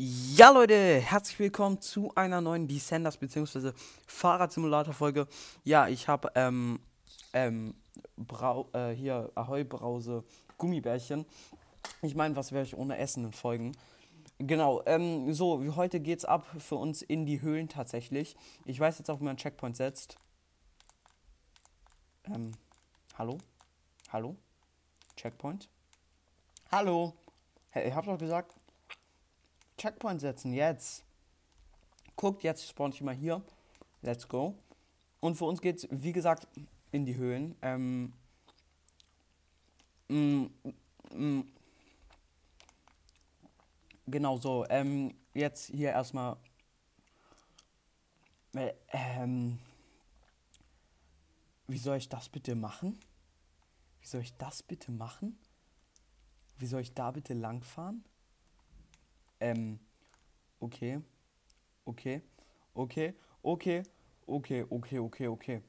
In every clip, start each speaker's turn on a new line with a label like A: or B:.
A: Ja, Leute, herzlich willkommen zu einer neuen Descenders bzw. Fahrradsimulator-Folge. Ja, ich habe ähm, ähm, Brau äh, hier Ahoi Brause Gummibärchen. Ich meine, was wäre ich ohne Essen in Folgen? Genau, ähm, so, wie heute geht's ab für uns in die Höhlen tatsächlich. Ich weiß jetzt auch, wie man Checkpoint setzt. Ähm, hallo? Hallo? Checkpoint? Hallo? Hey, ich hab doch gesagt, Checkpoint setzen, jetzt. Guckt, jetzt spawn ich mal hier. Let's go. Und für uns geht's, wie gesagt, in die Höhlen. Ähm, mm, mm, genau so. Ähm, jetzt hier erstmal. Äh, ähm, wie soll ich das bitte machen? Wie soll ich das bitte machen? Wie soll ich da bitte langfahren? Ähm, okay. Okay. Okay. Okay. Okay, okay, okay, okay.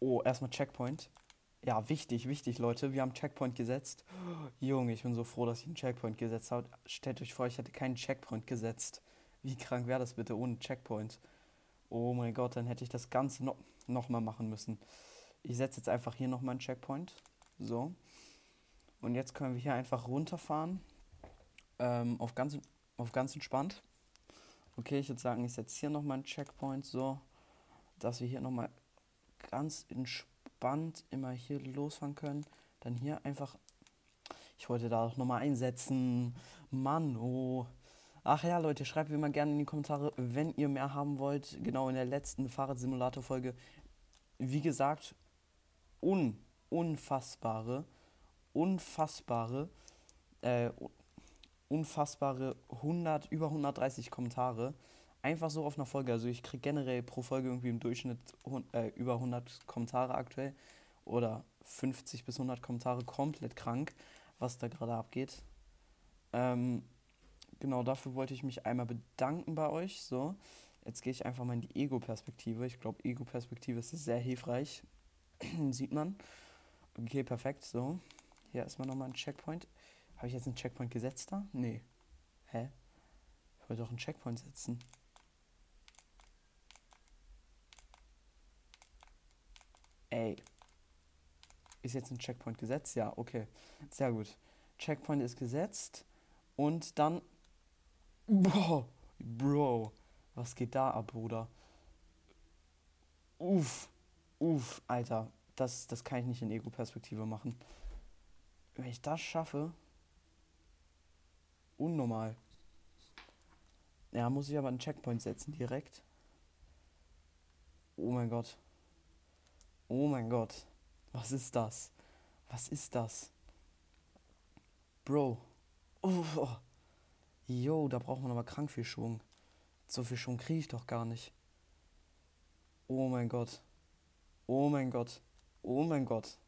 A: Oh, erstmal Checkpoint. Ja, wichtig, wichtig, Leute. Wir haben Checkpoint gesetzt. Junge, ich bin so froh, dass ich einen Checkpoint gesetzt habe. Stellt euch vor, ich hätte keinen Checkpoint gesetzt. Wie krank wäre das bitte ohne Checkpoint? Oh mein Gott, dann hätte ich das Ganze no nochmal machen müssen. Ich setze jetzt einfach hier nochmal einen Checkpoint. So. Und jetzt können wir hier einfach runterfahren. Ähm, auf, ganz, auf ganz entspannt. Okay, ich würde sagen, ich setze hier nochmal einen Checkpoint, so, dass wir hier nochmal ganz entspannt immer hier losfahren können. Dann hier einfach. Ich wollte da auch nochmal einsetzen. Mann, oh. Ach ja, Leute, schreibt wie immer gerne in die Kommentare, wenn ihr mehr haben wollt. Genau in der letzten Fahrradsimulator-Folge. Wie gesagt, un, unfassbare, unfassbare, äh, unfassbare 100, über 130 Kommentare. Einfach so auf einer Folge. Also ich kriege generell pro Folge irgendwie im Durchschnitt äh, über 100 Kommentare aktuell. Oder 50 bis 100 Kommentare. Komplett krank, was da gerade abgeht. Ähm, genau dafür wollte ich mich einmal bedanken bei euch. So, jetzt gehe ich einfach mal in die Ego-Perspektive. Ich glaube, Ego-Perspektive ist sehr hilfreich. Sieht man. Okay, perfekt. So, hier erstmal nochmal ein Checkpoint. Habe ich jetzt einen Checkpoint gesetzt da? Nee. Hä? Ich wollte doch einen Checkpoint setzen. Ey. Ist jetzt ein Checkpoint gesetzt? Ja, okay. Sehr gut. Checkpoint ist gesetzt. Und dann. Bro. Bro. Was geht da ab, Bruder? Uff. Uff, Alter. Das, das kann ich nicht in Ego-Perspektive machen. Wenn ich das schaffe, unnormal. Ja, muss ich aber einen Checkpoint setzen direkt. Oh mein Gott. Oh mein Gott. Was ist das? Was ist das? Bro. Oh. Yo, da braucht man aber krank viel Schwung. So viel Schwung kriege ich doch gar nicht. Oh mein Gott. Oh mein Gott. Oh mein Gott.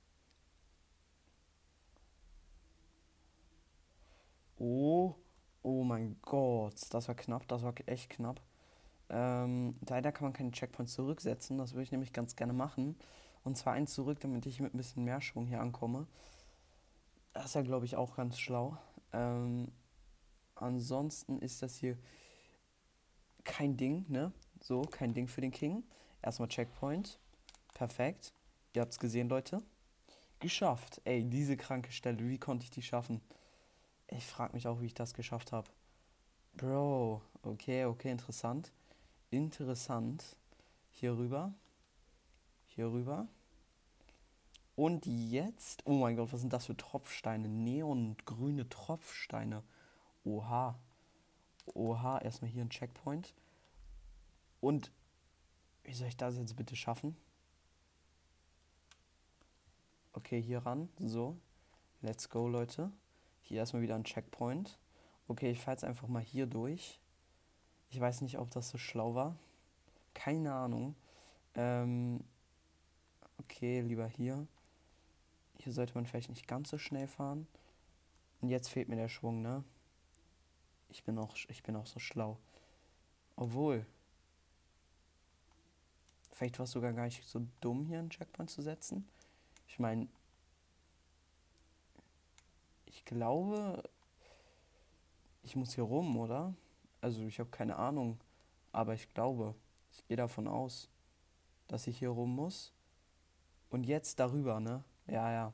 A: Oh, oh mein Gott, das war knapp, das war echt knapp. Ähm, leider kann man keinen Checkpoint zurücksetzen, das würde ich nämlich ganz gerne machen. Und zwar einen zurück, damit ich mit ein bisschen mehr Schwung hier ankomme. Das ist ja, glaube ich, auch ganz schlau. Ähm, ansonsten ist das hier kein Ding, ne? So, kein Ding für den King. Erstmal Checkpoint. Perfekt. Ihr habt es gesehen, Leute. Geschafft. Ey, diese kranke Stelle, wie konnte ich die schaffen? Ich frage mich auch, wie ich das geschafft habe. Bro, okay, okay, interessant. Interessant. Hier rüber. Hier rüber. Und jetzt. Oh mein Gott, was sind das für Tropfsteine? Neongrüne Tropfsteine. Oha. Oha, erstmal hier ein Checkpoint. Und wie soll ich das jetzt bitte schaffen? Okay, hier ran. So. Let's go, Leute. Hier erstmal wieder ein Checkpoint. Okay, ich fahre jetzt einfach mal hier durch. Ich weiß nicht, ob das so schlau war. Keine Ahnung. Ähm, okay, lieber hier. Hier sollte man vielleicht nicht ganz so schnell fahren. Und jetzt fehlt mir der Schwung, ne? Ich bin auch, ich bin auch so schlau. Obwohl. Vielleicht war es sogar gar nicht so dumm, hier einen Checkpoint zu setzen. Ich meine, glaube, ich muss hier rum, oder? Also ich habe keine Ahnung, aber ich glaube, ich gehe davon aus, dass ich hier rum muss. Und jetzt darüber, ne? Ja, ja.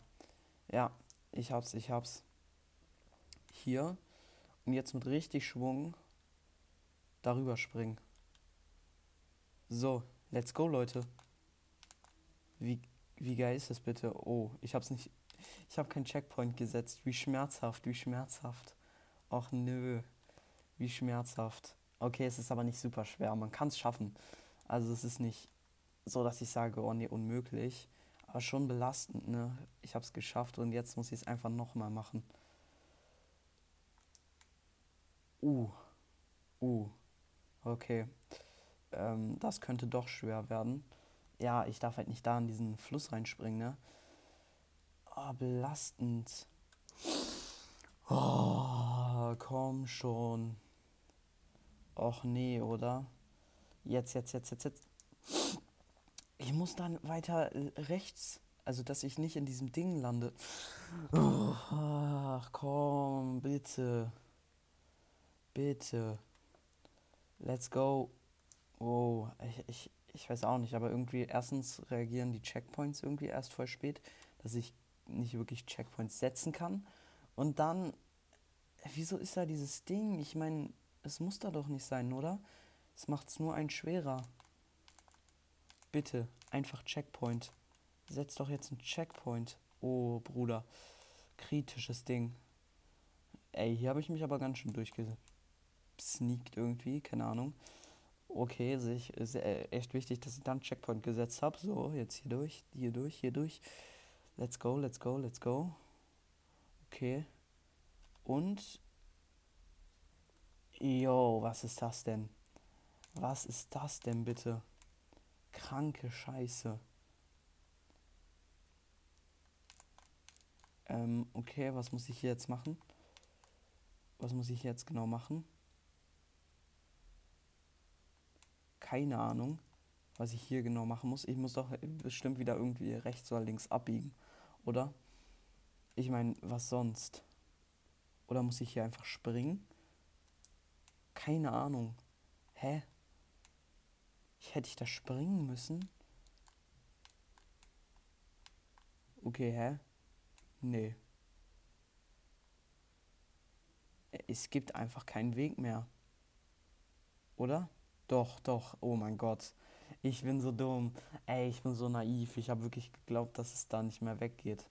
A: Ja, ich hab's, ich hab's. Hier. Und jetzt mit richtig Schwung darüber springen. So, let's go, Leute. Wie, wie geil ist das bitte? Oh, ich hab's nicht. Ich habe keinen Checkpoint gesetzt. Wie schmerzhaft, wie schmerzhaft. Och nö. Wie schmerzhaft. Okay, es ist aber nicht super schwer. Man kann es schaffen. Also es ist nicht so, dass ich sage, oh nee, unmöglich. Aber schon belastend, ne? Ich habe es geschafft und jetzt muss ich es einfach nochmal machen. Uh. Uh. Okay. Ähm, das könnte doch schwer werden. Ja, ich darf halt nicht da in diesen Fluss reinspringen, ne? Belastend. Oh, komm schon. Och nee, oder? Jetzt, jetzt, jetzt, jetzt, jetzt. Ich muss dann weiter rechts. Also, dass ich nicht in diesem Ding lande. Oh, ach, komm, bitte. Bitte. Let's go. Oh, ich, ich, ich weiß auch nicht, aber irgendwie erstens reagieren die Checkpoints irgendwie erst voll spät, dass ich nicht wirklich Checkpoints setzen kann. Und dann, wieso ist da dieses Ding? Ich meine, es muss da doch nicht sein, oder? Es macht es nur ein schwerer. Bitte, einfach Checkpoint. Setz doch jetzt einen Checkpoint. Oh, Bruder. Kritisches Ding. Ey, hier habe ich mich aber ganz schön durchgesneakt irgendwie, keine Ahnung. Okay, ist äh, echt wichtig, dass ich dann Checkpoint gesetzt habe. So, jetzt hier durch, hier durch, hier durch. Let's go, let's go, let's go. Okay. Und. Yo, was ist das denn? Was ist das denn bitte? Kranke Scheiße. Ähm, okay, was muss ich hier jetzt machen? Was muss ich jetzt genau machen? Keine Ahnung, was ich hier genau machen muss. Ich muss doch bestimmt wieder irgendwie rechts oder links abbiegen, oder? Ich meine, was sonst? Oder muss ich hier einfach springen? Keine Ahnung. Hä? Ich hätte ich da springen müssen? Okay, hä? Nee. Es gibt einfach keinen Weg mehr. Oder? Doch, doch. Oh mein Gott. Ich bin so dumm. Ey, ich bin so naiv. Ich habe wirklich geglaubt, dass es da nicht mehr weggeht.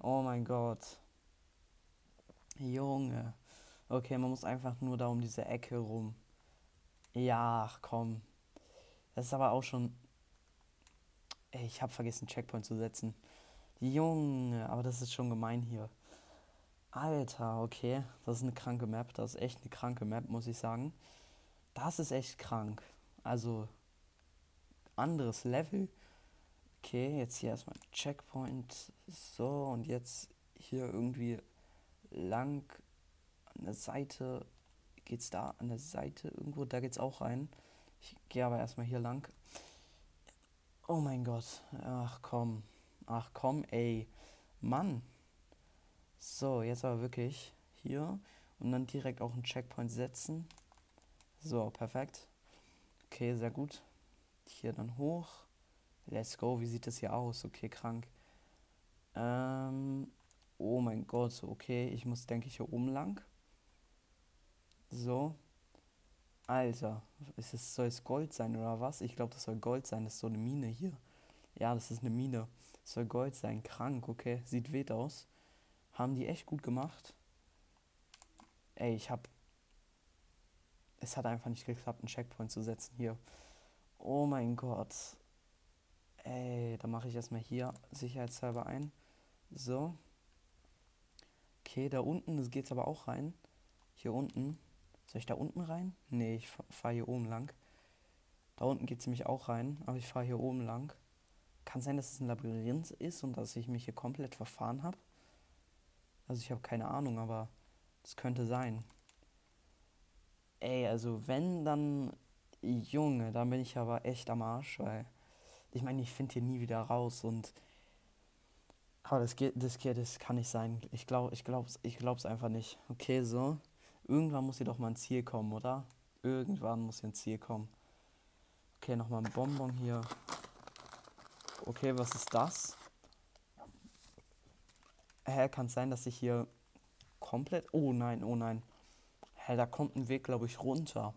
A: Oh mein Gott. Junge. Okay, man muss einfach nur da um diese Ecke rum. Ja, ach komm. Das ist aber auch schon. Ey, ich habe vergessen, Checkpoint zu setzen. Junge, aber das ist schon gemein hier. Alter, okay. Das ist eine kranke Map. Das ist echt eine kranke Map, muss ich sagen. Das ist echt krank. Also, anderes Level. Okay, jetzt hier erstmal Checkpoint. So, und jetzt hier irgendwie lang an der Seite. Geht's da an der Seite irgendwo? Da geht's auch rein. Ich gehe aber erstmal hier lang. Oh mein Gott. Ach komm. Ach komm, ey. Mann. So, jetzt aber wirklich hier. Und dann direkt auch einen Checkpoint setzen. So, perfekt. Okay, sehr gut. Hier dann hoch. Let's go. Wie sieht das hier aus? Okay, krank. Ähm, oh mein Gott. Okay, ich muss, denke ich, hier oben lang. So. Alter, ist es, soll es Gold sein oder was? Ich glaube, das soll Gold sein. Das ist so eine Mine hier. Ja, das ist eine Mine. Das soll Gold sein. Krank, okay. Sieht wild aus. Haben die echt gut gemacht. Ey, ich hab. Es hat einfach nicht geklappt, einen Checkpoint zu setzen hier. Oh mein Gott. Ey, da mache ich erstmal hier sicherheitshalber ein. So. Okay, da unten, das geht aber auch rein. Hier unten. Soll ich da unten rein? Nee, ich fahre hier oben lang. Da unten geht es nämlich auch rein, aber ich fahre hier oben lang. Kann sein, dass es ein Labyrinth ist und dass ich mich hier komplett verfahren habe. Also ich habe keine Ahnung, aber das könnte sein. Ey, also wenn, dann Junge, dann bin ich aber echt am Arsch, weil ich meine, ich finde hier nie wieder raus und aber das geht, das geht, das kann nicht sein. Ich glaube, ich glaube, ich glaube es einfach nicht. Okay, so Irgendwann muss hier doch mal ein Ziel kommen, oder? Irgendwann muss hier ein Ziel kommen. Okay, nochmal ein Bonbon hier. Okay, was ist das? Hä, kann es sein, dass ich hier komplett... Oh nein, oh nein. Hä, da kommt ein Weg, glaube ich, runter.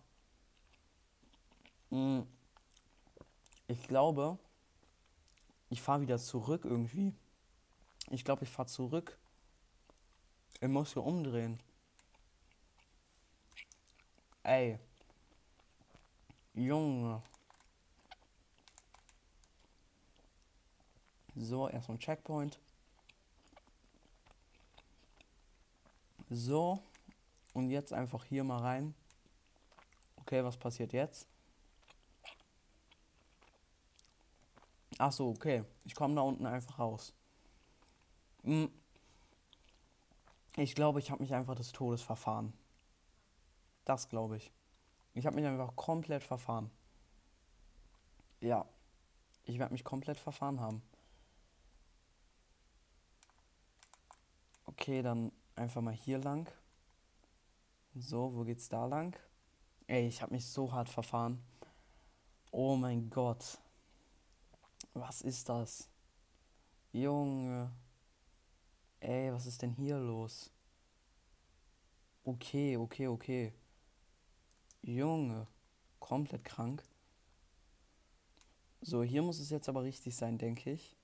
A: Hm. Ich glaube, ich fahre wieder zurück irgendwie. Ich glaube, ich fahre zurück. Ich muss hier umdrehen. Ey. Junge. So, erstmal ein Checkpoint. So. Und jetzt einfach hier mal rein. Okay, was passiert jetzt? Ach so, okay. Ich komme da unten einfach raus. Hm. Ich glaube, ich habe mich einfach des Todes verfahren. Das glaube ich. Ich habe mich einfach komplett verfahren. Ja. Ich werde mich komplett verfahren haben. Okay, dann einfach mal hier lang. So, wo geht's da lang? Ey, ich habe mich so hart verfahren. Oh mein Gott. Was ist das? Junge. Ey, was ist denn hier los? Okay, okay, okay. Junge. Komplett krank. So, hier muss es jetzt aber richtig sein, denke ich.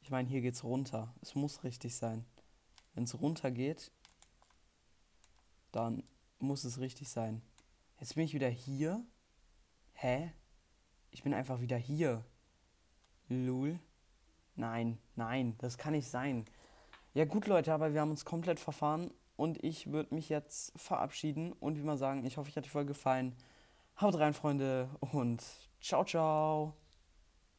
A: Ich meine, hier geht's runter. Es muss richtig sein. Wenn es runter geht, dann muss es richtig sein. Jetzt bin ich wieder hier. Hä? Ich bin einfach wieder hier. Lul. Nein, nein, das kann nicht sein. Ja gut, Leute, aber wir haben uns komplett verfahren und ich würde mich jetzt verabschieden und wie mal sagen, ich hoffe, euch hat die Folge gefallen. Haut rein, Freunde, und ciao, ciao.